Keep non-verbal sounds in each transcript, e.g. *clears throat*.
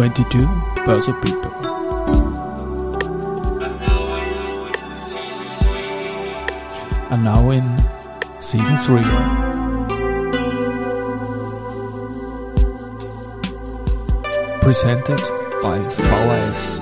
22 Börse People. And now in season 3. Presented by VHS.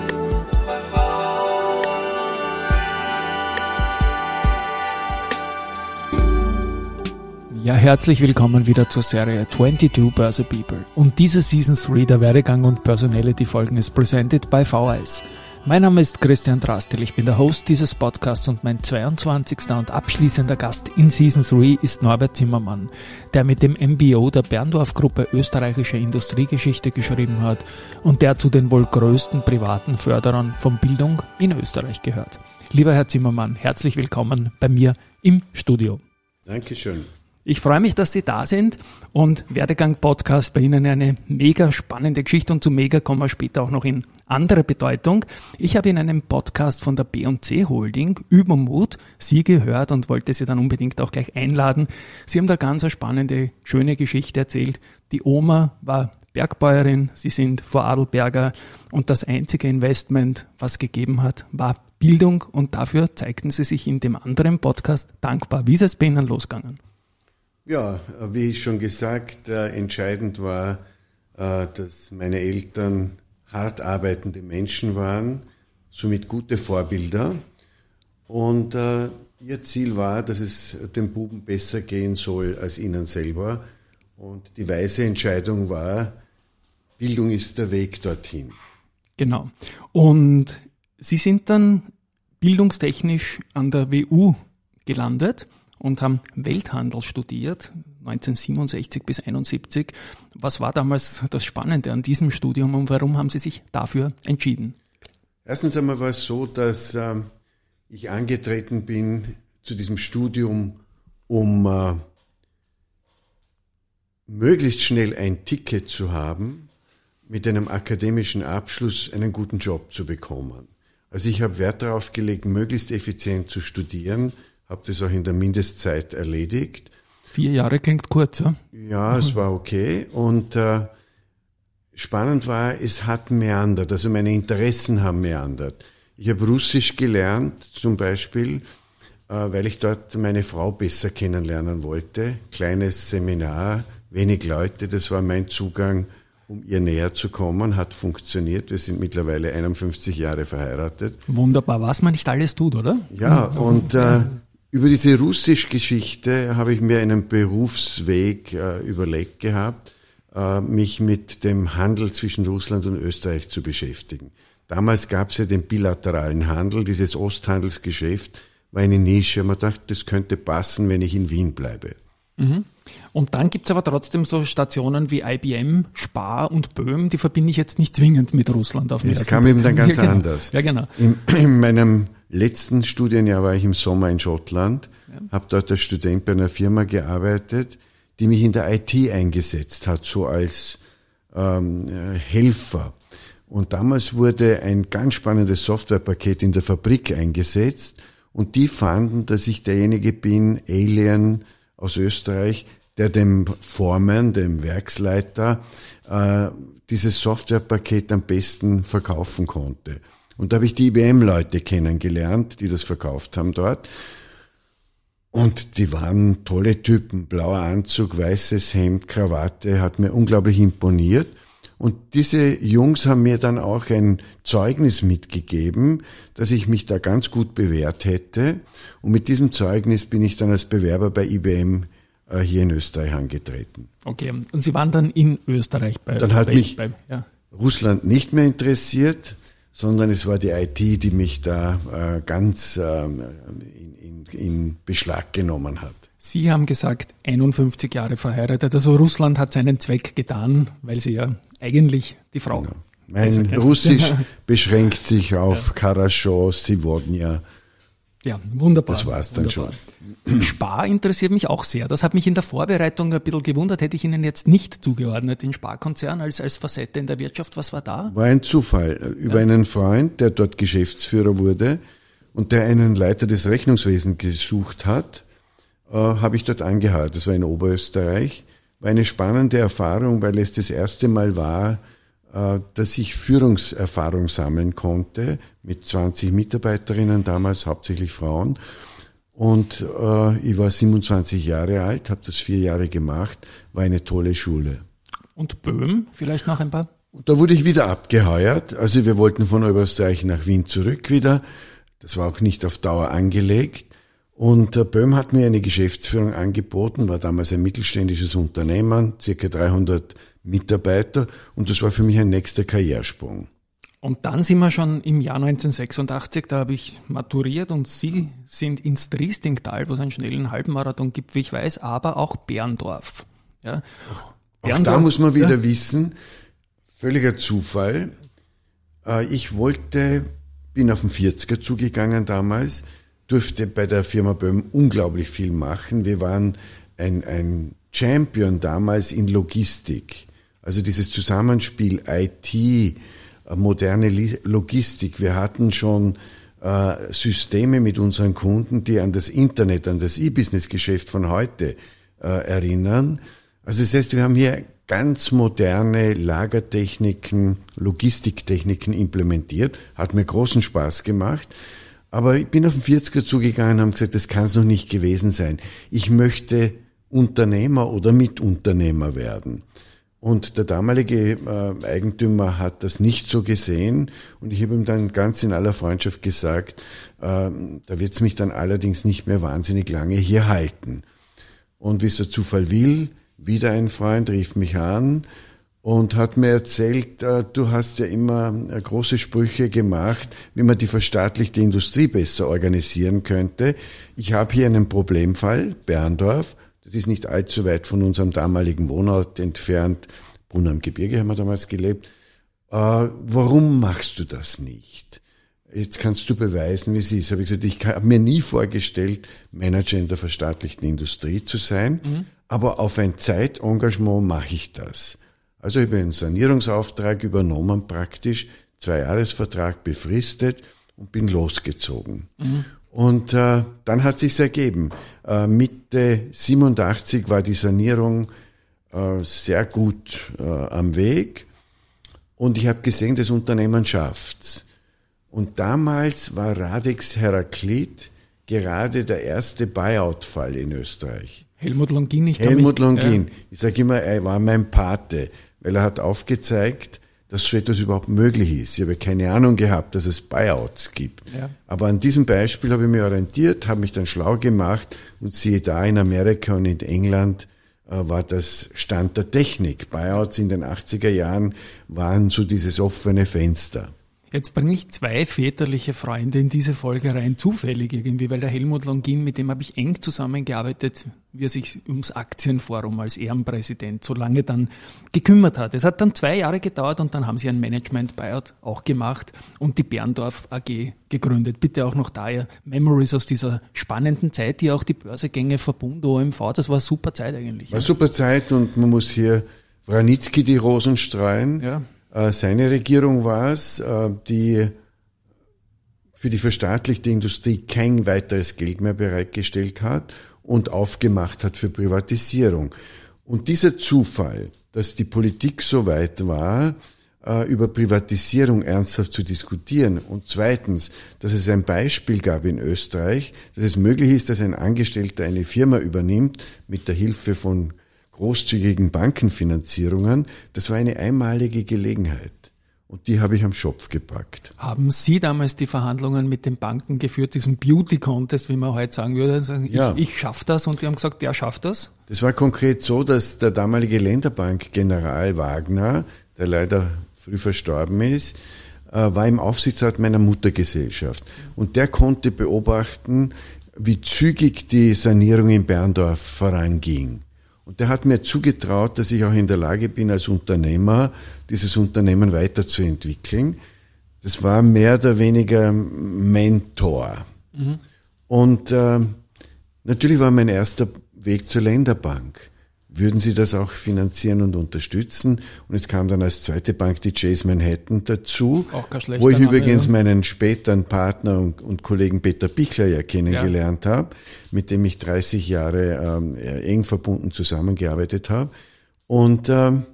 Ja, herzlich willkommen wieder zur Serie 22 Börse People. Und diese Season 3 der Werdegang und Personality Folgen ist presented by VHS. Mein Name ist Christian Drastil, ich bin der Host dieses Podcasts und mein 22. und abschließender Gast in Season 3 ist Norbert Zimmermann, der mit dem MBO der Berndorf Gruppe österreichische Industriegeschichte geschrieben hat und der zu den wohl größten privaten Förderern von Bildung in Österreich gehört. Lieber Herr Zimmermann, herzlich willkommen bei mir im Studio. Dankeschön. Ich freue mich, dass Sie da sind und Werdegang Podcast bei Ihnen eine mega spannende Geschichte und zu mega kommen wir später auch noch in andere Bedeutung. Ich habe in einem Podcast von der B&C Holding Übermut Sie gehört und wollte Sie dann unbedingt auch gleich einladen. Sie haben da ganz eine spannende, schöne Geschichte erzählt. Die Oma war Bergbäuerin, Sie sind Vorarlberger und das einzige Investment, was gegeben hat, war Bildung und dafür zeigten Sie sich in dem anderen Podcast dankbar. Wie ist es bei Ihnen losgegangen? Ja, wie schon gesagt, äh, entscheidend war, äh, dass meine Eltern hart arbeitende Menschen waren, somit gute Vorbilder. Und äh, ihr Ziel war, dass es dem Buben besser gehen soll als ihnen selber. Und die weise Entscheidung war, Bildung ist der Weg dorthin. Genau. Und Sie sind dann bildungstechnisch an der WU gelandet und haben Welthandel studiert, 1967 bis 71. Was war damals das Spannende an diesem Studium und warum haben Sie sich dafür entschieden? Erstens einmal war es so, dass äh, ich angetreten bin zu diesem Studium, um äh, möglichst schnell ein Ticket zu haben, mit einem akademischen Abschluss einen guten Job zu bekommen. Also ich habe Wert darauf gelegt, möglichst effizient zu studieren, habe das auch in der Mindestzeit erledigt. Vier Jahre klingt kurz, ja? Ja, es war okay. Und äh, spannend war, es hat meandert, also meine Interessen haben meandert. Ich habe Russisch gelernt, zum Beispiel, äh, weil ich dort meine Frau besser kennenlernen wollte. Kleines Seminar, wenig Leute, das war mein Zugang, um ihr näher zu kommen, hat funktioniert. Wir sind mittlerweile 51 Jahre verheiratet. Wunderbar, was man nicht alles tut, oder? Ja, und äh, über diese Russisch-Geschichte habe ich mir einen Berufsweg äh, überlegt gehabt, äh, mich mit dem Handel zwischen Russland und Österreich zu beschäftigen. Damals gab es ja den bilateralen Handel, dieses Osthandelsgeschäft war eine Nische. Man dachte, das könnte passen, wenn ich in Wien bleibe. Mhm. Und dann gibt's aber trotzdem so Stationen wie IBM, Spar und Böhm, die verbinde ich jetzt nicht zwingend mit Russland auf Es kam eben dann *laughs* ganz ja, genau. anders. Ja, genau. In, *clears throat* in meinem letzten Studienjahr war ich im Sommer in Schottland, ja. habe dort als Student bei einer Firma gearbeitet, die mich in der IT eingesetzt hat, so als ähm, Helfer. Und damals wurde ein ganz spannendes Softwarepaket in der Fabrik eingesetzt und die fanden, dass ich derjenige bin, Alien aus Österreich, der dem Foreman, dem Werksleiter, äh, dieses Softwarepaket am besten verkaufen konnte. Und da habe ich die IBM-Leute kennengelernt, die das verkauft haben dort. Und die waren tolle Typen. Blauer Anzug, weißes Hemd, Krawatte, hat mir unglaublich imponiert. Und diese Jungs haben mir dann auch ein Zeugnis mitgegeben, dass ich mich da ganz gut bewährt hätte. Und mit diesem Zeugnis bin ich dann als Bewerber bei IBM äh, hier in Österreich angetreten. Okay, und Sie waren dann in Österreich bei Dann hat bei, mich bei, ja. Russland nicht mehr interessiert sondern es war die IT, die mich da äh, ganz ähm, in, in, in Beschlag genommen hat. Sie haben gesagt, 51 Jahre verheiratet. Also Russland hat seinen Zweck getan, weil Sie ja eigentlich die Frau. Genau. Mein Russisch beschränkt sich auf ja. Karaschow, Sivodnia. Ja, wunderbar. Das war's dann wunderbar. schon. Spar interessiert mich auch sehr. Das hat mich in der Vorbereitung ein bisschen gewundert. Hätte ich Ihnen jetzt nicht zugeordnet, den Sparkonzern als, als Facette in der Wirtschaft. Was war da? War ein Zufall. Über ja. einen Freund, der dort Geschäftsführer wurde und der einen Leiter des Rechnungswesens gesucht hat, äh, habe ich dort angehört. Das war in Oberösterreich. War eine spannende Erfahrung, weil es das erste Mal war, dass ich Führungserfahrung sammeln konnte mit 20 Mitarbeiterinnen, damals hauptsächlich Frauen. Und äh, ich war 27 Jahre alt, habe das vier Jahre gemacht, war eine tolle Schule. Und Böhm, vielleicht noch ein paar? Und da wurde ich wieder abgeheuert. Also wir wollten von Oberösterreich nach Wien zurück wieder. Das war auch nicht auf Dauer angelegt. Und äh, Böhm hat mir eine Geschäftsführung angeboten, war damals ein mittelständisches Unternehmen, circa 300 Mitarbeiter und das war für mich ein nächster Karriersprung. Und dann sind wir schon im Jahr 1986, da habe ich maturiert und Sie sind ins Triestingtal, wo es einen schnellen Halbmarathon gibt, wie ich weiß, aber auch Berndorf. Ja. Auch da muss man wieder ja. wissen, völliger Zufall. Äh, ich wollte, bin auf den 40er zugegangen damals, durfte bei der Firma Böhm unglaublich viel machen. Wir waren ein, ein Champion damals in Logistik. Also dieses Zusammenspiel IT, äh, moderne Logistik. Wir hatten schon äh, Systeme mit unseren Kunden, die an das Internet, an das E-Business-Geschäft von heute äh, erinnern. Also das heißt, wir haben hier ganz moderne Lagertechniken, Logistiktechniken implementiert. Hat mir großen Spaß gemacht. Aber ich bin auf den 40er zugegangen und habe gesagt, das kann es noch nicht gewesen sein. Ich möchte Unternehmer oder Mitunternehmer werden. Und der damalige äh, Eigentümer hat das nicht so gesehen und ich habe ihm dann ganz in aller Freundschaft gesagt, äh, da wird es mich dann allerdings nicht mehr wahnsinnig lange hier halten. Und wie es der Zufall will, wieder ein Freund rief mich an und hat mir erzählt, äh, du hast ja immer äh, große Sprüche gemacht, wie man die verstaatlichte Industrie besser organisieren könnte. Ich habe hier einen Problemfall, Berndorf, das ist nicht allzu weit von unserem damaligen Wohnort entfernt. Brunn am Gebirge haben wir damals gelebt. Äh, warum machst du das nicht? Jetzt kannst du beweisen, wie es ist. Habe ich gesagt, ich habe mir nie vorgestellt, Manager in der verstaatlichten Industrie zu sein, mhm. aber auf ein Zeitengagement mache ich das. Also ich habe einen Sanierungsauftrag übernommen praktisch, zwei Jahresvertrag befristet und bin losgezogen. Mhm. Und äh, dann hat sich's ergeben. Äh, Mitte 87 war die Sanierung äh, sehr gut äh, am Weg und ich habe gesehen, das Unternehmen schafft's. Und damals war Radex Heraklit gerade der erste Buyout-Fall in Österreich. Helmut Longin, ich Helmut Longin. Ich sage immer, er war mein Pate weil er hat aufgezeigt, dass so etwas überhaupt möglich ist. Ich habe keine Ahnung gehabt, dass es Buyouts gibt. Ja. Aber an diesem Beispiel habe ich mich orientiert, habe mich dann schlau gemacht und siehe da, in Amerika und in England äh, war das Stand der Technik. Buyouts in den 80er Jahren waren so dieses offene Fenster. Jetzt bringe ich zwei väterliche Freunde in diese Folge rein, zufällig irgendwie, weil der Helmut Longin, mit dem habe ich eng zusammengearbeitet, wie er sich ums Aktienforum als Ehrenpräsident so lange dann gekümmert hat. Es hat dann zwei Jahre gedauert und dann haben sie ein Management-Buyout auch gemacht und die Berndorf AG gegründet. Bitte auch noch daher Memories aus dieser spannenden Zeit, die auch die Börsegänge verbunden, OMV, das war super Zeit eigentlich. War super Zeit und man muss hier Wranitzky die Rosen streuen. Ja seine Regierung war es, äh, die für die verstaatlichte Industrie kein weiteres Geld mehr bereitgestellt hat und aufgemacht hat für Privatisierung. Und dieser Zufall, dass die Politik so weit war, äh, über Privatisierung ernsthaft zu diskutieren und zweitens, dass es ein Beispiel gab in Österreich, dass es möglich ist, dass ein Angestellter eine Firma übernimmt mit der Hilfe von großzügigen Bankenfinanzierungen, das war eine einmalige Gelegenheit. Und die habe ich am Schopf gepackt. Haben Sie damals die Verhandlungen mit den Banken geführt, diesen Beauty Contest, wie man heute sagen würde? Sagen, ja. Ich, ich schaffe das und die haben gesagt, der schafft das? Das war konkret so, dass der damalige Länderbank-General Wagner, der leider früh verstorben ist, äh, war im Aufsichtsrat meiner Muttergesellschaft. Und der konnte beobachten, wie zügig die Sanierung in Berndorf voranging. Und der hat mir zugetraut, dass ich auch in der Lage bin, als Unternehmer dieses Unternehmen weiterzuentwickeln. Das war mehr oder weniger Mentor. Mhm. Und äh, natürlich war mein erster Weg zur Länderbank würden Sie das auch finanzieren und unterstützen? Und es kam dann als zweite Bank die Chase Manhattan dazu, wo ich Name, übrigens ja. meinen späteren Partner und, und, Kollegen Peter Bichler ja kennengelernt ja. habe, mit dem ich 30 Jahre ähm, eng verbunden zusammengearbeitet habe. Und ähm,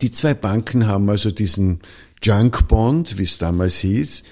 Die zwei Banken haben also diesen Junk Bond, wie es damals hieß,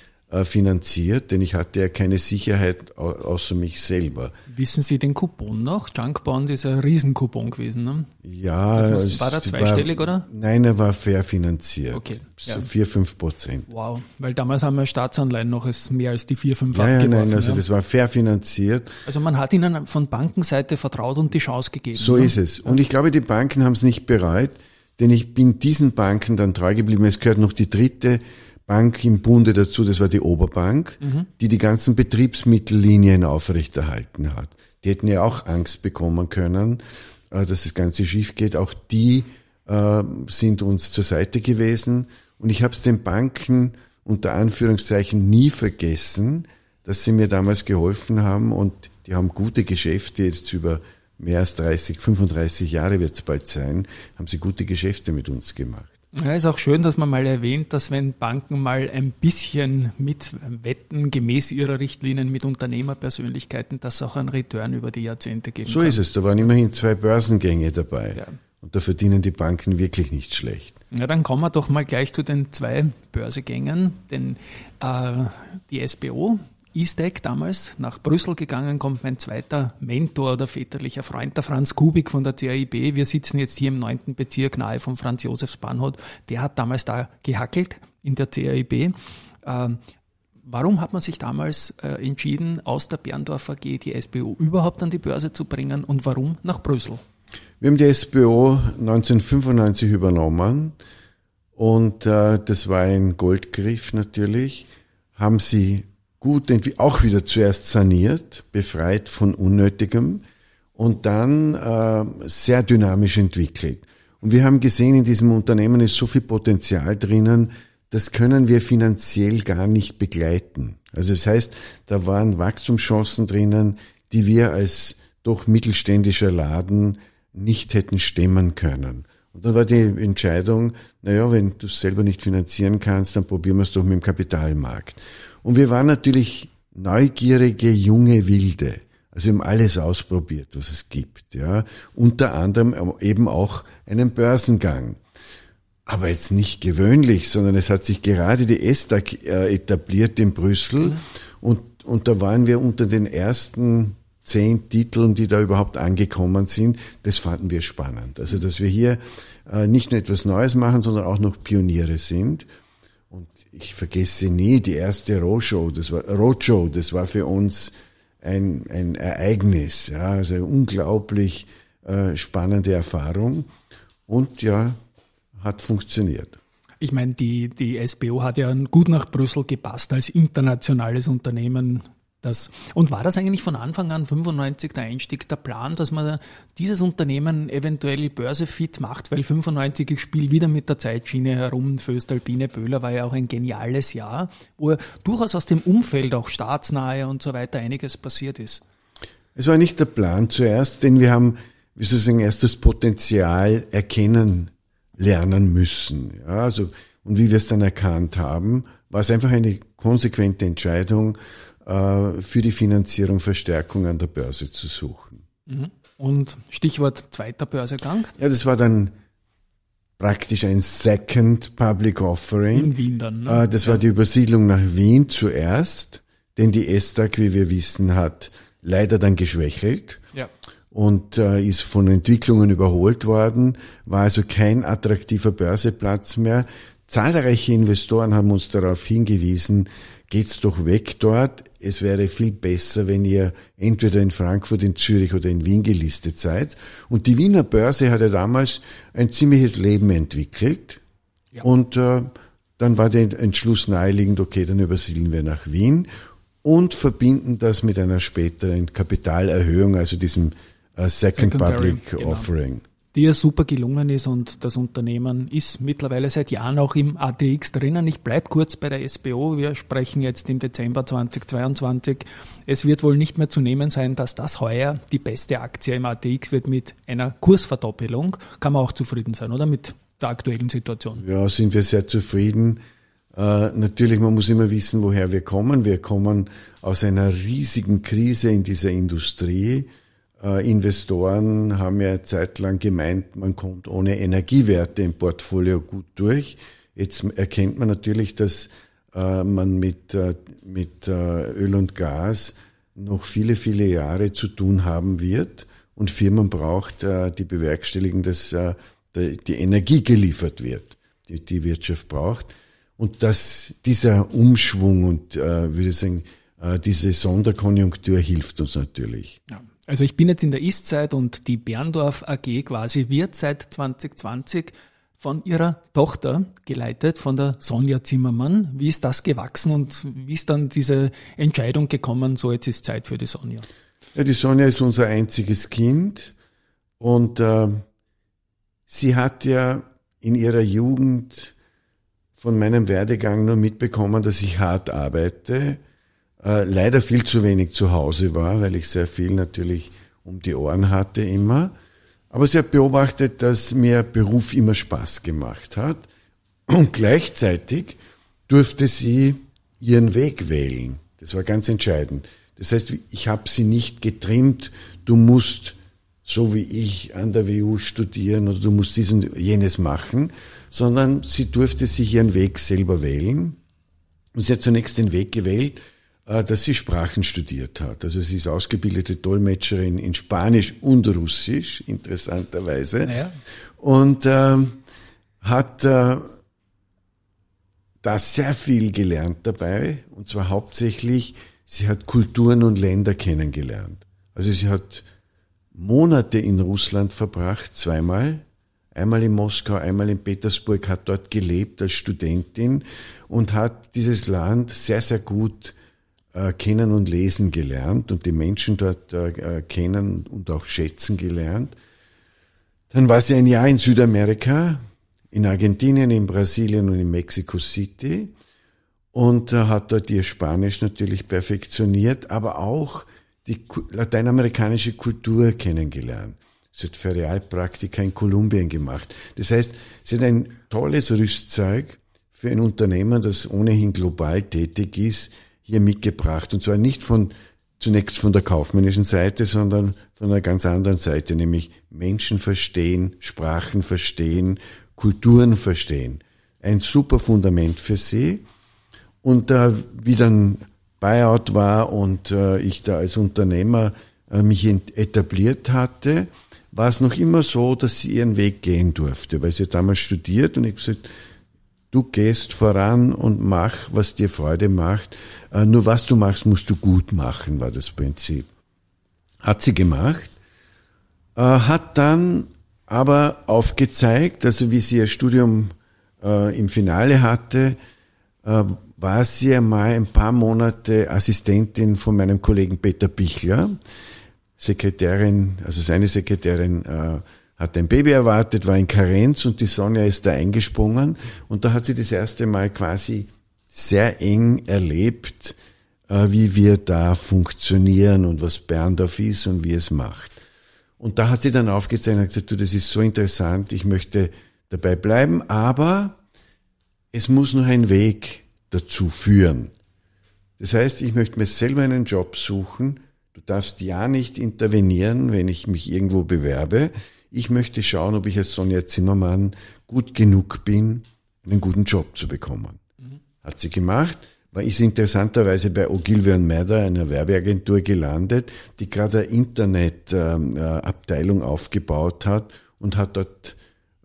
finanziert, denn ich hatte ja keine Sicherheit außer mich selber. Wissen Sie den Coupon noch? Junk Bond ist ein Riesenkupon gewesen, ne? Ja. Das war da zweistellig, war, oder? Nein, er war fair finanziert. Okay. So ja. 4, 5 Prozent. Wow, weil damals haben wir Staatsanleihen noch mehr als die 4, 5 ja, ja, nein, also ja. das war fair finanziert. Also man hat ihnen von Bankenseite vertraut und die Chance gegeben. So ne? ist es. Und ich glaube, die Banken haben es nicht bereit, denn ich bin diesen Banken dann treu geblieben. Es gehört noch die dritte Bank im Bunde dazu, das war die Oberbank, mhm. die die ganzen Betriebsmittellinien aufrechterhalten hat. Die hätten ja auch Angst bekommen können, äh, dass das Ganze schief geht. Auch die äh, sind uns zur Seite gewesen. Und ich habe es den Banken unter Anführungszeichen nie vergessen, dass sie mir damals geholfen haben und die haben gute Geschäfte jetzt über mehr als 30, 35 Jahre wird es bald sein, haben sie gute Geschäfte mit uns gemacht. Ja, ist auch schön, dass man mal erwähnt, dass wenn Banken mal ein bisschen mitwetten, gemäß ihrer Richtlinien mit Unternehmerpersönlichkeiten, dass auch ein Return über die Jahrzehnte geben So kann. ist es. Da waren immerhin zwei Börsengänge dabei. Ja. Und da verdienen die Banken wirklich nicht schlecht. Ja, dann kommen wir doch mal gleich zu den zwei Börsegängen. Denn äh, die SBO E-Stack damals nach Brüssel gegangen, kommt mein zweiter Mentor oder väterlicher Freund, der Franz Kubik von der CAIB. Wir sitzen jetzt hier im neunten Bezirk nahe vom Franz Josefs Bahnhof. Der hat damals da gehackelt in der CAIB. Ähm, warum hat man sich damals äh, entschieden, aus der Berndorf AG die SBO überhaupt an die Börse zu bringen und warum nach Brüssel? Wir haben die SBO 1995 übernommen und äh, das war ein Goldgriff natürlich. Haben sie gut, auch wieder zuerst saniert, befreit von Unnötigem und dann äh, sehr dynamisch entwickelt. Und wir haben gesehen, in diesem Unternehmen ist so viel Potenzial drinnen, das können wir finanziell gar nicht begleiten. Also das heißt, da waren Wachstumschancen drinnen, die wir als doch mittelständischer Laden nicht hätten stemmen können. Und dann war die Entscheidung, naja, wenn du es selber nicht finanzieren kannst, dann probieren wir es doch mit dem Kapitalmarkt. Und wir waren natürlich neugierige junge Wilde. Also wir haben alles ausprobiert, was es gibt. Ja. Unter anderem eben auch einen Börsengang. Aber jetzt nicht gewöhnlich, sondern es hat sich gerade die ESTAG äh, etabliert in Brüssel. Mhm. Und, und da waren wir unter den ersten zehn Titeln, die da überhaupt angekommen sind. Das fanden wir spannend. Also, dass wir hier äh, nicht nur etwas Neues machen, sondern auch noch Pioniere sind. Ich vergesse nie die erste Roadshow, das war, Roadshow, das war für uns ein, ein Ereignis, ja, also eine unglaublich äh, spannende Erfahrung. Und ja, hat funktioniert. Ich meine, die, die SBO hat ja gut nach Brüssel gepasst als internationales Unternehmen das, und war das eigentlich von Anfang an 95 der Einstieg, der Plan, dass man dieses Unternehmen eventuell börsefit macht, weil 95 ich spiele wieder mit der Zeitschiene herum, Föstalpine Böhler war ja auch ein geniales Jahr, wo durchaus aus dem Umfeld auch staatsnahe und so weiter einiges passiert ist. Es war nicht der Plan zuerst, denn wir haben, wie soll ich sagen, erst das Potenzial erkennen lernen müssen. Ja, also, und wie wir es dann erkannt haben, war es einfach eine konsequente Entscheidung, für die Finanzierung Verstärkung an der Börse zu suchen. Mhm. Und Stichwort zweiter Börsegang? Ja, das war dann praktisch ein Second Public Offering. In Wien dann. Ne? Äh, das war die Übersiedlung nach Wien zuerst, denn die ESTAG, wie wir wissen, hat leider dann geschwächelt. Ja. Und äh, ist von Entwicklungen überholt worden, war also kein attraktiver Börseplatz mehr. Zahlreiche Investoren haben uns darauf hingewiesen, geht's doch weg dort. Es wäre viel besser, wenn ihr entweder in Frankfurt, in Zürich oder in Wien gelistet seid. Und die Wiener Börse hat ja damals ein ziemliches Leben entwickelt. Ja. Und äh, dann war der Entschluss naheliegend, okay, dann übersiedeln wir nach Wien und verbinden das mit einer späteren Kapitalerhöhung, also diesem äh, Second Secondary, Public genau. Offering die ja super gelungen ist und das Unternehmen ist mittlerweile seit Jahren auch im ATX drinnen. Ich bleibe kurz bei der SBO. Wir sprechen jetzt im Dezember 2022. Es wird wohl nicht mehr zu nehmen sein, dass das heuer die beste Aktie im ATX wird mit einer Kursverdoppelung. Kann man auch zufrieden sein, oder? Mit der aktuellen Situation. Ja, sind wir sehr zufrieden. Äh, natürlich, man muss immer wissen, woher wir kommen. Wir kommen aus einer riesigen Krise in dieser Industrie Investoren haben ja zeitlang gemeint, man kommt ohne Energiewerte im Portfolio gut durch. Jetzt erkennt man natürlich, dass äh, man mit, äh, mit Öl und Gas noch viele, viele Jahre zu tun haben wird und Firmen braucht, die bewerkstelligen, dass die Energie geliefert wird, die die Wirtschaft braucht. Und dass dieser Umschwung und, würde ich sagen, diese Sonderkonjunktur hilft uns natürlich. Ja. Also ich bin jetzt in der Ist-Zeit und die Berndorf AG quasi wird seit 2020 von ihrer Tochter geleitet, von der Sonja Zimmermann. Wie ist das gewachsen und wie ist dann diese Entscheidung gekommen, so jetzt ist Zeit für die Sonja? Ja, die Sonja ist unser einziges Kind und äh, sie hat ja in ihrer Jugend von meinem Werdegang nur mitbekommen, dass ich hart arbeite, äh, leider viel zu wenig zu Hause war, weil ich sehr viel natürlich um die Ohren hatte immer. Aber sie hat beobachtet, dass mir Beruf immer Spaß gemacht hat und gleichzeitig durfte sie ihren Weg wählen. Das war ganz entscheidend. Das heißt, ich habe sie nicht getrimmt, du musst so wie ich an der WU studieren oder du musst dies und jenes machen, sondern sie durfte sich ihren Weg selber wählen. Und sie hat zunächst den Weg gewählt, äh, dass sie Sprachen studiert hat. Also sie ist ausgebildete Dolmetscherin in Spanisch und Russisch, interessanterweise. Ja. Und äh, hat äh, da sehr viel gelernt dabei. Und zwar hauptsächlich, sie hat Kulturen und Länder kennengelernt. Also sie hat Monate in Russland verbracht, zweimal. Einmal in Moskau, einmal in Petersburg, hat dort gelebt als Studentin und hat dieses Land sehr, sehr gut äh, kennen und lesen gelernt und die Menschen dort äh, kennen und auch schätzen gelernt. Dann war sie ein Jahr in Südamerika, in Argentinien, in Brasilien und in Mexico City und äh, hat dort ihr Spanisch natürlich perfektioniert, aber auch die lateinamerikanische Kultur kennengelernt. Sie hat Ferialpraktika in Kolumbien gemacht. Das heißt, sie hat ein tolles Rüstzeug für ein Unternehmen, das ohnehin global tätig ist, hier mitgebracht. Und zwar nicht von, zunächst von der kaufmännischen Seite, sondern von einer ganz anderen Seite, nämlich Menschen verstehen, Sprachen verstehen, Kulturen verstehen. Ein super Fundament für sie. Und äh, wie dann Buyout war und äh, ich da als Unternehmer äh, mich etabliert hatte, war es noch immer so, dass sie ihren Weg gehen durfte, weil sie damals studiert und ich gesagt, Du gehst voran und mach, was dir Freude macht. Äh, nur was du machst, musst du gut machen, war das Prinzip. Hat sie gemacht, äh, hat dann aber aufgezeigt, also wie sie ihr Studium äh, im Finale hatte, war sie einmal ein paar Monate Assistentin von meinem Kollegen Peter Bichler, Sekretärin, also seine Sekretärin hat ein Baby erwartet, war in Karenz und die Sonja ist da eingesprungen und da hat sie das erste Mal quasi sehr eng erlebt, äh, wie wir da funktionieren und was Berndorf ist und wie es macht. Und da hat sie dann aufgezeigt und gesagt, du, das ist so interessant, ich möchte dabei bleiben, aber es muss noch ein Weg dazu führen. Das heißt, ich möchte mir selber einen Job suchen. Du darfst ja nicht intervenieren, wenn ich mich irgendwo bewerbe ich möchte schauen, ob ich als Sonja Zimmermann gut genug bin, einen guten Job zu bekommen. Mhm. Hat sie gemacht, war ist interessanterweise bei Ogilvy Mather, einer Werbeagentur, gelandet, die gerade eine Internetabteilung aufgebaut hat und hat dort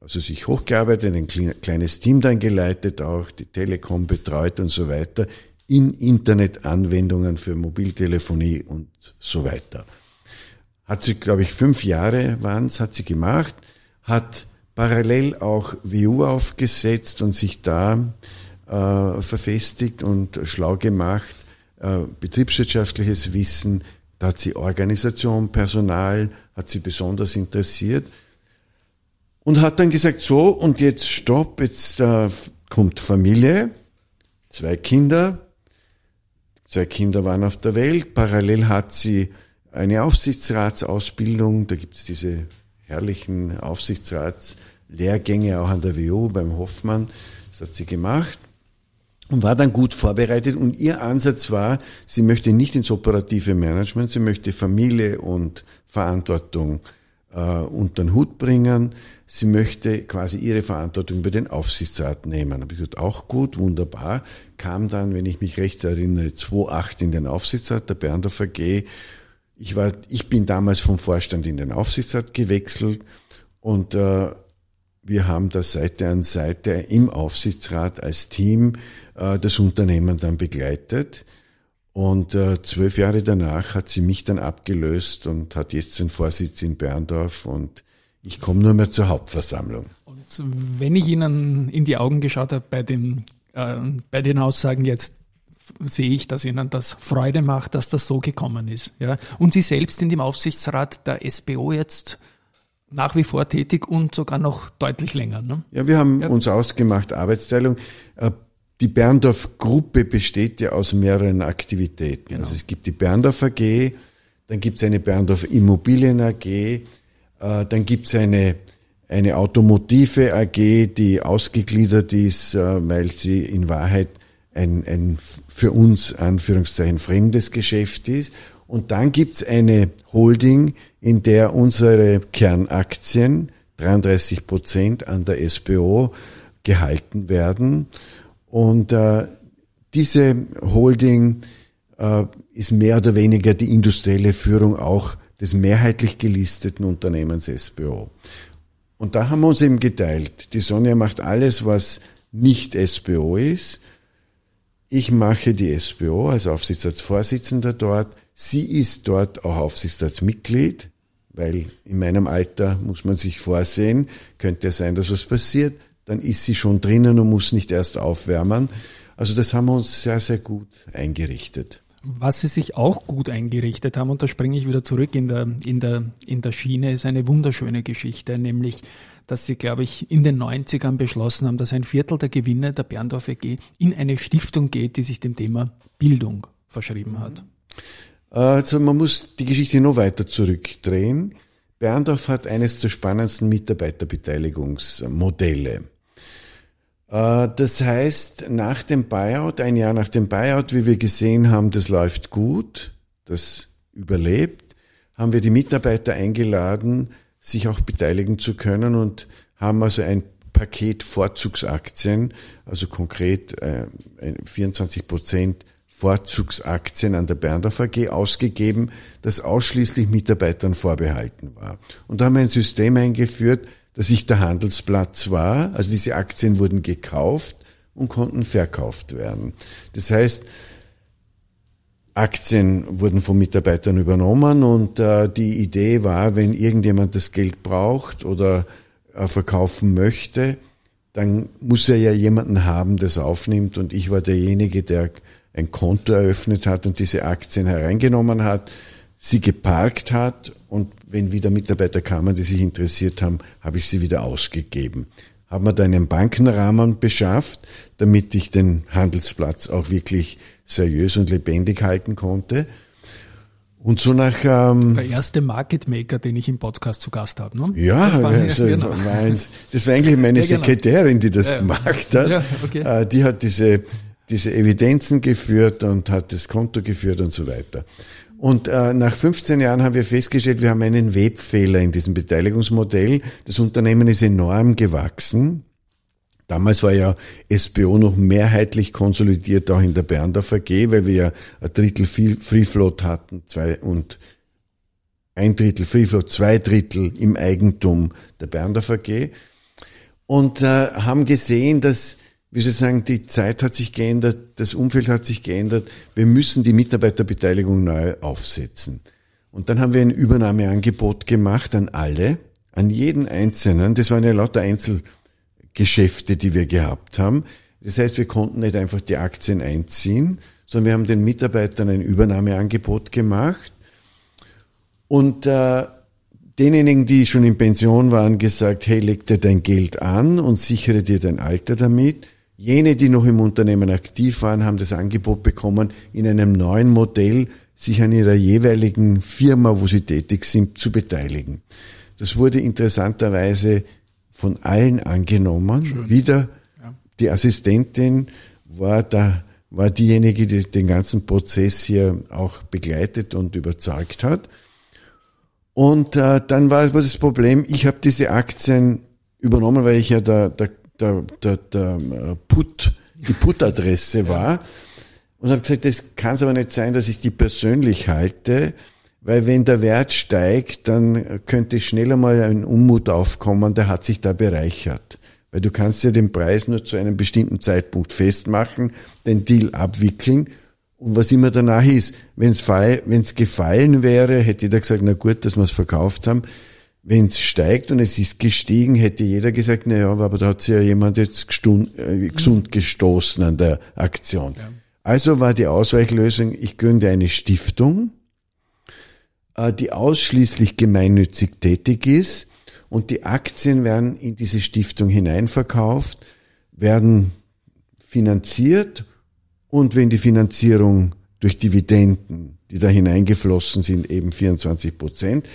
also sich hochgearbeitet, ein kleines Team dann geleitet, auch die Telekom betreut und so weiter, in Internetanwendungen für Mobiltelefonie und so weiter. Hat sie, glaube ich, fünf Jahre waren's, hat sie gemacht, hat parallel auch WU aufgesetzt und sich da äh, verfestigt und schlau gemacht, äh, betriebswirtschaftliches Wissen, da hat sie Organisation, Personal, hat sie besonders interessiert und hat dann gesagt, so und jetzt stopp, jetzt äh, kommt Familie, zwei Kinder, zwei Kinder waren auf der Welt, parallel hat sie eine Aufsichtsratsausbildung, da gibt es diese herrlichen Aufsichtsratslehrgänge auch an der WU beim Hoffmann, das hat sie gemacht. und war dann gut vorbereitet. Und ihr Ansatz war, sie möchte nicht ins operative Management, sie möchte Familie und Verantwortung äh, unter den Hut bringen. Sie möchte quasi ihre Verantwortung über den Aufsichtsrat nehmen. Habe ich gesagt, auch gut, wunderbar. Kam dann, wenn ich mich recht erinnere, 2008 in den Aufsichtsrat der Berndorf AG. Ich war, ich bin damals vom Vorstand in den Aufsichtsrat gewechselt und äh, wir haben da Seite an Seite im Aufsichtsrat als Team äh, das Unternehmen dann begleitet. Und äh, zwölf Jahre danach hat sie mich dann abgelöst und hat jetzt den Vorsitz in Berndorf und ich komme nur mehr zur Hauptversammlung. Und wenn ich Ihnen in die Augen geschaut habe bei, dem, äh, bei den Aussagen jetzt, sehe ich, dass Ihnen das Freude macht, dass das so gekommen ist. Ja? Und Sie selbst in dem Aufsichtsrat der SBO jetzt nach wie vor tätig und sogar noch deutlich länger. Ne? Ja, wir haben ja. uns ausgemacht, Arbeitsteilung. Äh, die Berndorf-Gruppe besteht ja aus mehreren Aktivitäten. Genau. Also es gibt die Berndorf AG, dann gibt es eine Berndorf Immobilien AG, äh, dann gibt es eine, eine Automotive AG, die ausgegliedert ist, äh, weil sie in Wahrheit ein, ein für uns Anführungszeichen fremdes Geschäft ist. Und dann gibt es eine Holding, in der unsere Kernaktien, 33 Prozent an der SBO, gehalten werden. Und äh, diese Holding äh, ist mehr oder weniger die industrielle Führung auch des mehrheitlich gelisteten Unternehmens SBO. Und da haben wir uns eben geteilt. Die Sonja macht alles, was nicht SBO ist. Ich mache die SBO als Aufsichtsratsvorsitzender dort. Sie ist dort auch Aufsichtsratsmitglied, weil in meinem Alter muss man sich vorsehen, könnte ja sein, dass was passiert dann ist sie schon drinnen und muss nicht erst aufwärmen. Also das haben wir uns sehr, sehr gut eingerichtet. Was Sie sich auch gut eingerichtet haben, und da springe ich wieder zurück in der, in der, in der Schiene, ist eine wunderschöne Geschichte, nämlich, dass Sie, glaube ich, in den 90ern beschlossen haben, dass ein Viertel der Gewinne der Berndorf AG in eine Stiftung geht, die sich dem Thema Bildung verschrieben hat. Also man muss die Geschichte noch weiter zurückdrehen. Berndorf hat eines der spannendsten Mitarbeiterbeteiligungsmodelle. Äh, das heißt, nach dem Buyout, ein Jahr nach dem Buyout, wie wir gesehen haben, das läuft gut, das überlebt, haben wir die Mitarbeiter eingeladen, sich auch beteiligen zu können und haben also ein Paket Vorzugsaktien, also konkret 24 äh, Prozent Vorzugsaktien an der Berndorf AG ausgegeben, das ausschließlich Mitarbeitern vorbehalten war. Und da haben wir ein System eingeführt, dass ich der Handelsplatz war. Also diese Aktien wurden gekauft und konnten verkauft werden. Das heißt, Aktien wurden von Mitarbeitern übernommen und äh, die Idee war, wenn irgendjemand das Geld braucht oder äh, verkaufen möchte, dann muss er ja jemanden haben, das aufnimmt und ich war derjenige, der ein Konto eröffnet hat und diese Aktien hereingenommen hat sie geparkt hat und wenn wieder Mitarbeiter kamen, die sich interessiert haben, habe ich sie wieder ausgegeben. Haben wir da einen Bankenrahmen beschafft, damit ich den Handelsplatz auch wirklich seriös und lebendig halten konnte. Und so nach ähm, der erste Market Maker, den ich im Podcast zu Gast habe. Ne? Ja, das war, also, genau. war eins, das war eigentlich meine ja, genau. Sekretärin, die das ja. gemacht hat. Ja, okay. Äh, die hat diese diese Evidenzen geführt und hat das Konto geführt und so weiter. Und äh, nach 15 Jahren haben wir festgestellt, wir haben einen Webfehler in diesem Beteiligungsmodell. Das Unternehmen ist enorm gewachsen. Damals war ja SBO noch mehrheitlich konsolidiert, auch in der Berndorf AG, weil wir ja ein Drittel Free Float hatten zwei, und ein Drittel Free Float, zwei Drittel im Eigentum der Berndorf AG. Und äh, haben gesehen, dass wie Sie sagen, die Zeit hat sich geändert, das Umfeld hat sich geändert. Wir müssen die Mitarbeiterbeteiligung neu aufsetzen. Und dann haben wir ein Übernahmeangebot gemacht an alle, an jeden Einzelnen. Das waren ja lauter Einzelgeschäfte, die wir gehabt haben. Das heißt, wir konnten nicht einfach die Aktien einziehen, sondern wir haben den Mitarbeitern ein Übernahmeangebot gemacht. Und äh, denjenigen, die schon in Pension waren, gesagt, hey, leg dir dein Geld an und sichere dir dein Alter damit. Jene, die noch im Unternehmen aktiv waren, haben das Angebot bekommen, in einem neuen Modell sich an ihrer jeweiligen Firma, wo sie tätig sind, zu beteiligen. Das wurde interessanterweise von allen angenommen. Schön. Wieder ja. die Assistentin war da war diejenige, die den ganzen Prozess hier auch begleitet und überzeugt hat. Und äh, dann war das Problem, ich habe diese Aktien übernommen, weil ich ja der, der, der, der, der äh, Put, die Put-Adresse *laughs* war. Und habe gesagt, das kann es aber nicht sein, dass ich die persönlich halte, weil wenn der Wert steigt, dann könnte schneller mal ein Unmut aufkommen, der hat sich da bereichert. Weil du kannst ja den Preis nur zu einem bestimmten Zeitpunkt festmachen, den Deal abwickeln und was immer danach ist. Wenn es gefallen wäre, hätte jeder gesagt, na gut, dass wir es verkauft haben. Wenn es steigt und es ist gestiegen, hätte jeder gesagt, na ja, aber da hat sich ja jemand jetzt gestund, äh, gesund gestoßen an der Aktion. Ja. Also war die Ausweichlösung, ich gründe eine Stiftung, die ausschließlich gemeinnützig tätig ist und die Aktien werden in diese Stiftung hineinverkauft, werden finanziert und wenn die Finanzierung durch Dividenden, die da hineingeflossen sind, eben 24 Prozent,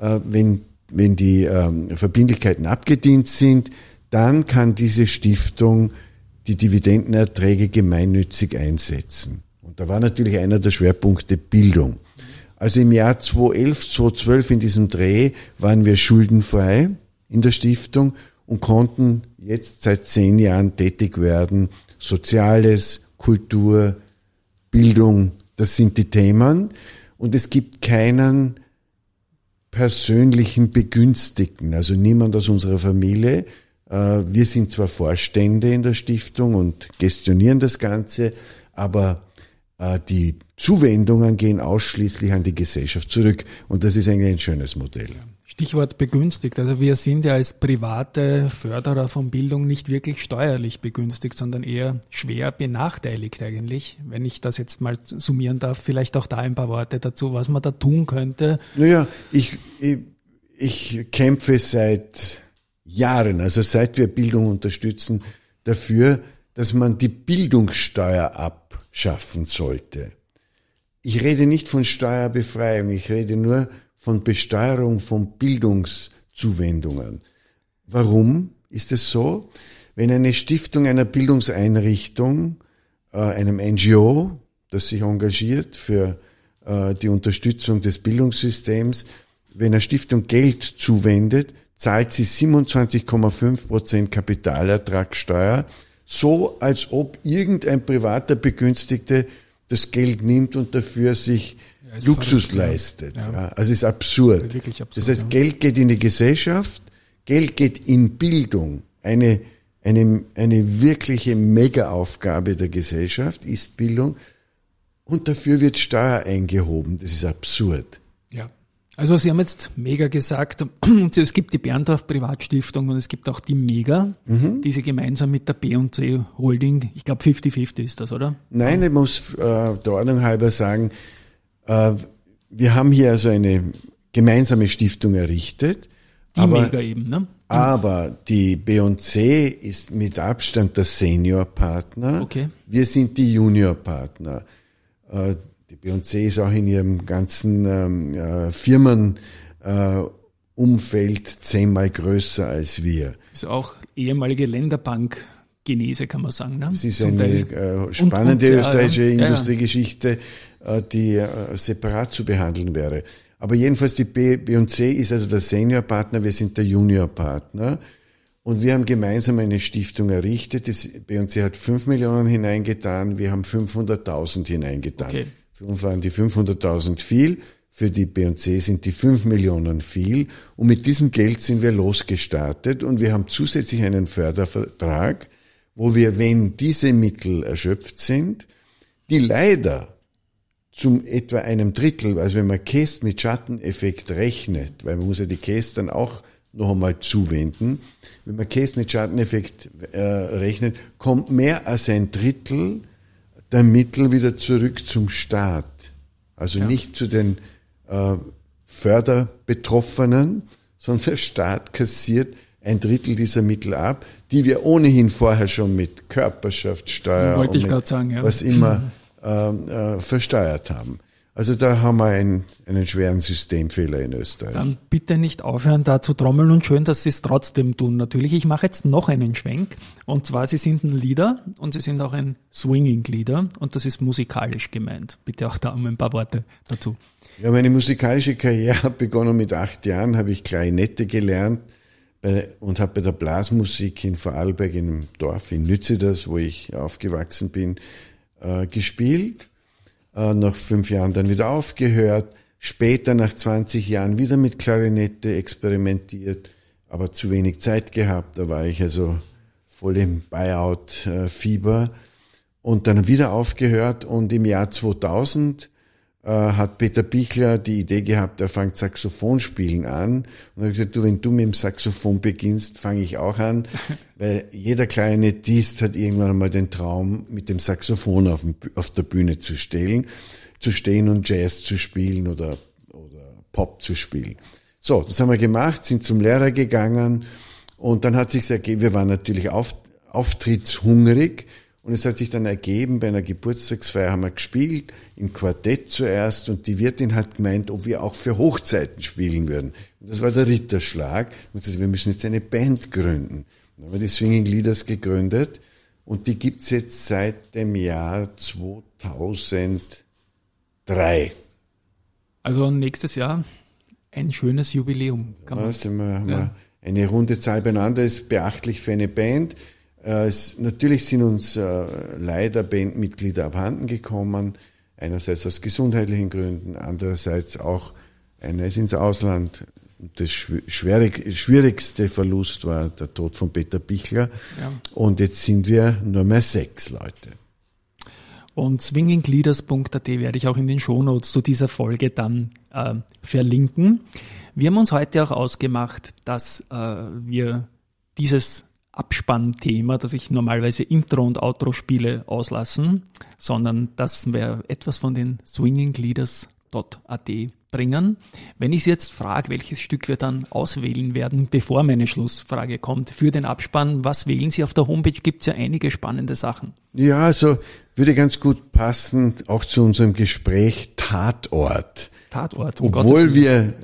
äh, wenn, wenn die ähm, Verbindlichkeiten abgedient sind, dann kann diese Stiftung die Dividendenerträge gemeinnützig einsetzen. Und da war natürlich einer der Schwerpunkte Bildung. Also im Jahr 2011, 2012 in diesem Dreh waren wir schuldenfrei in der Stiftung und konnten jetzt seit zehn Jahren tätig werden. Soziales, Kultur, Bildung, das sind die Themen. Und es gibt keinen persönlichen Begünstigten, also niemand aus unserer Familie. Äh, wir sind zwar Vorstände in der Stiftung und gestionieren das Ganze, aber die Zuwendungen gehen ausschließlich an die Gesellschaft zurück. Und das ist eigentlich ein schönes Modell. Stichwort begünstigt. Also wir sind ja als private Förderer von Bildung nicht wirklich steuerlich begünstigt, sondern eher schwer benachteiligt eigentlich. Wenn ich das jetzt mal summieren darf, vielleicht auch da ein paar Worte dazu, was man da tun könnte. Naja, ich, ich, ich kämpfe seit Jahren, also seit wir Bildung unterstützen, dafür, dass man die Bildungssteuer abschaffen sollte. Ich rede nicht von Steuerbefreiung, ich rede nur von Besteuerung von Bildungszuwendungen. Warum ist es so? Wenn eine Stiftung einer Bildungseinrichtung, äh, einem NGO, das sich engagiert für äh, die Unterstützung des Bildungssystems, wenn eine Stiftung Geld zuwendet, zahlt sie 27,5 Prozent Kapitalertragssteuer, so als ob irgendein privater Begünstigte das Geld nimmt und dafür sich ja, Luxus verrückt, leistet. Ja. Ja, also es ist absurd. absurd. Das heißt, Geld geht in die Gesellschaft, Geld geht in Bildung. Eine, eine, eine wirkliche Mega-Aufgabe der Gesellschaft ist Bildung. Und dafür wird Steuer eingehoben. Das ist absurd. Ja. Also Sie haben jetzt Mega gesagt, *clears throat* es gibt die Berndorf Privatstiftung und es gibt auch die Mega, mhm. die Sie gemeinsam mit der B&C Holding, ich glaube 50-50 ist das, oder? Nein, ich muss äh, der Ordnung halber sagen, äh, wir haben hier also eine gemeinsame Stiftung errichtet. Die aber, Mega eben, ne? Aber die B&C ist mit Abstand der Seniorpartner. Okay. Wir sind die Juniorpartner. Äh, die B&C ist auch in ihrem ganzen ähm, äh, Firmenumfeld äh, zehnmal größer als wir. Ist auch ehemalige Länderbank. Genese, kann man sagen. Ne? Es ist Zum eine äh, spannende und, und, österreichische ja, ja. Industriegeschichte, äh, die äh, separat zu behandeln wäre. Aber jedenfalls die B, B und C ist also der Seniorpartner, wir sind der Juniorpartner. Und wir haben gemeinsam eine Stiftung errichtet. Das B und C hat 5 Millionen hineingetan, wir haben 500.000 hineingetan. Okay. Für uns waren die 500.000 viel, für die B&C sind die 5 Millionen viel. Und mit diesem Geld sind wir losgestartet und wir haben zusätzlich einen Fördervertrag, wo wir, wenn diese Mittel erschöpft sind, die leider zum etwa einem Drittel, also wenn man Käst mit Schatteneffekt rechnet, weil man muss ja die Käst dann auch noch einmal zuwenden, wenn man Käst mit Schatteneffekt äh, rechnet, kommt mehr als ein Drittel der Mittel wieder zurück zum Staat. Also ja. nicht zu den äh, Förderbetroffenen, sondern der Staat kassiert ein Drittel dieser Mittel ab, die wir ohnehin vorher schon mit Körperschaftssteuer und mit sagen, ja. was immer *laughs* äh, äh, versteuert haben. Also da haben wir einen, einen schweren Systemfehler in Österreich. Dann bitte nicht aufhören, da zu trommeln und schön, dass Sie es trotzdem tun. Natürlich, ich mache jetzt noch einen Schwenk. Und zwar, Sie sind ein Leader und Sie sind auch ein Swinging-Leader und das ist musikalisch gemeint. Bitte auch da um ein paar Worte dazu. Ja, meine musikalische Karriere hat begonnen mit acht Jahren, habe ich Klarinette gelernt bei, und habe bei der Blasmusik in Vorarlberg, in einem Dorf in Nützeders, wo ich aufgewachsen bin, äh, gespielt äh, nach fünf Jahren dann wieder aufgehört, später nach 20 Jahren wieder mit Klarinette experimentiert, aber zu wenig Zeit gehabt, da war ich also voll im Buyout-Fieber und dann wieder aufgehört und im Jahr 2000 äh, hat Peter Bichler die Idee gehabt, er fängt Saxophonspielen an. Und er hat gesagt, du, wenn du mit dem Saxophon beginnst, fange ich auch an. *laughs* Weil jeder kleine Dist hat irgendwann einmal den Traum, mit dem Saxophon auf, dem, auf der Bühne zu stehen, zu stehen und Jazz zu spielen oder, oder Pop zu spielen. So, das haben wir gemacht, sind zum Lehrer gegangen und dann hat sich ergeben, wir waren natürlich auf, auftrittshungrig und es hat sich dann ergeben, bei einer Geburtstagsfeier haben wir gespielt, im Quartett zuerst, und die Wirtin hat gemeint, ob wir auch für Hochzeiten spielen würden. Und das war der Ritterschlag. Und sie wir müssen jetzt eine Band gründen. Dann haben wir die Swinging Leaders gegründet, und die gibt's jetzt seit dem Jahr 2003. Also nächstes Jahr ein schönes Jubiläum. Kann man ja, sind wir, ja. Eine runde Zahl beieinander ist beachtlich für eine Band. Äh, es, natürlich sind uns äh, leider Bandmitglieder abhanden gekommen, einerseits aus gesundheitlichen Gründen, andererseits auch einer ist ins Ausland. Das schwierig, schwierigste Verlust war der Tod von Peter Bichler. Ja. Und jetzt sind wir nur mehr sechs Leute. Und swingingleaders.at werde ich auch in den Shownotes zu dieser Folge dann äh, verlinken. Wir haben uns heute auch ausgemacht, dass äh, wir dieses Abspannthema, dass ich normalerweise Intro und Outro spiele, auslassen, sondern dass wir etwas von den swingingleaders.at bringen. Wenn ich Sie jetzt frage, welches Stück wir dann auswählen werden, bevor meine Schlussfrage kommt, für den Abspann, was wählen Sie auf der Homepage? Gibt es ja einige spannende Sachen. Ja, also würde ganz gut passen, auch zu unserem Gespräch Tatort. Tatort. Um Obwohl wir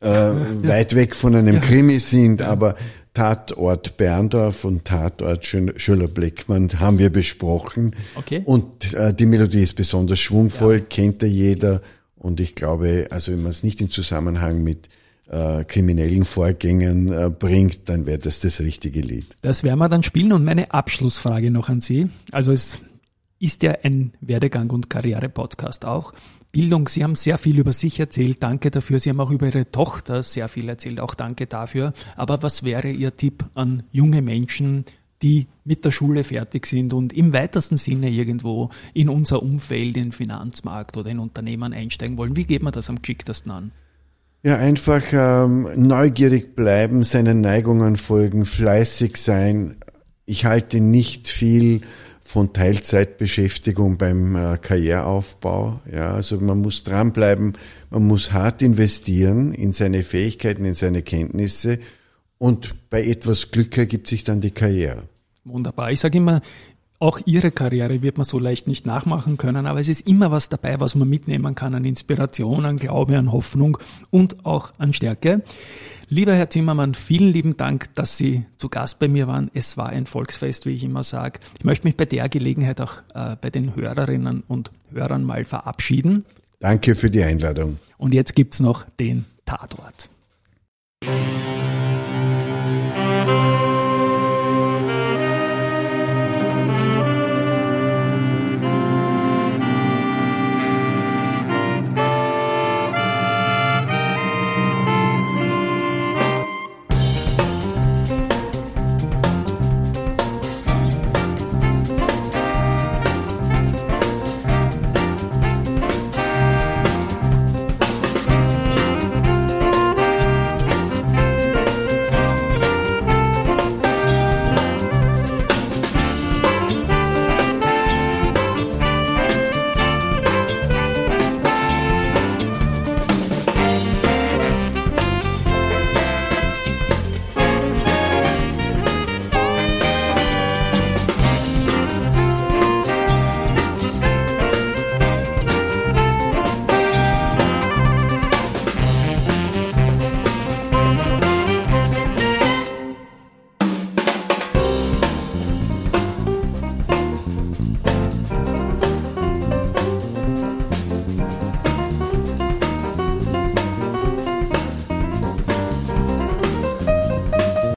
äh, *laughs* weit weg von einem ja. Krimi sind, aber Tatort Berndorf und Tatort Schöller-Bleckmann haben wir besprochen. Okay. Und äh, die Melodie ist besonders schwungvoll, ja. kennt ja jeder. Und ich glaube, also wenn man es nicht in Zusammenhang mit äh, kriminellen Vorgängen äh, bringt, dann wäre das das richtige Lied. Das werden wir dann spielen. Und meine Abschlussfrage noch an Sie. Also es ist ja ein Werdegang- und Karriere-Podcast auch. Bildung. Sie haben sehr viel über sich erzählt. Danke dafür. Sie haben auch über Ihre Tochter sehr viel erzählt. Auch danke dafür. Aber was wäre Ihr Tipp an junge Menschen, die mit der Schule fertig sind und im weitesten Sinne irgendwo in unser Umfeld, in den Finanzmarkt oder in Unternehmen einsteigen wollen? Wie geht man das am geschicktesten an? Ja, einfach ähm, neugierig bleiben, seinen Neigungen folgen, fleißig sein. Ich halte nicht viel von Teilzeitbeschäftigung beim äh, Karriereaufbau. Ja, also man muss dranbleiben, man muss hart investieren in seine Fähigkeiten, in seine Kenntnisse und bei etwas Glück ergibt sich dann die Karriere. Wunderbar. Ich sage immer, auch ihre Karriere wird man so leicht nicht nachmachen können, aber es ist immer was dabei, was man mitnehmen kann an Inspiration, an Glaube, an Hoffnung und auch an Stärke. Lieber Herr Zimmermann, vielen lieben Dank, dass Sie zu Gast bei mir waren. Es war ein Volksfest, wie ich immer sage. Ich möchte mich bei der Gelegenheit auch äh, bei den Hörerinnen und Hörern mal verabschieden. Danke für die Einladung. Und jetzt gibt's noch den Tatort.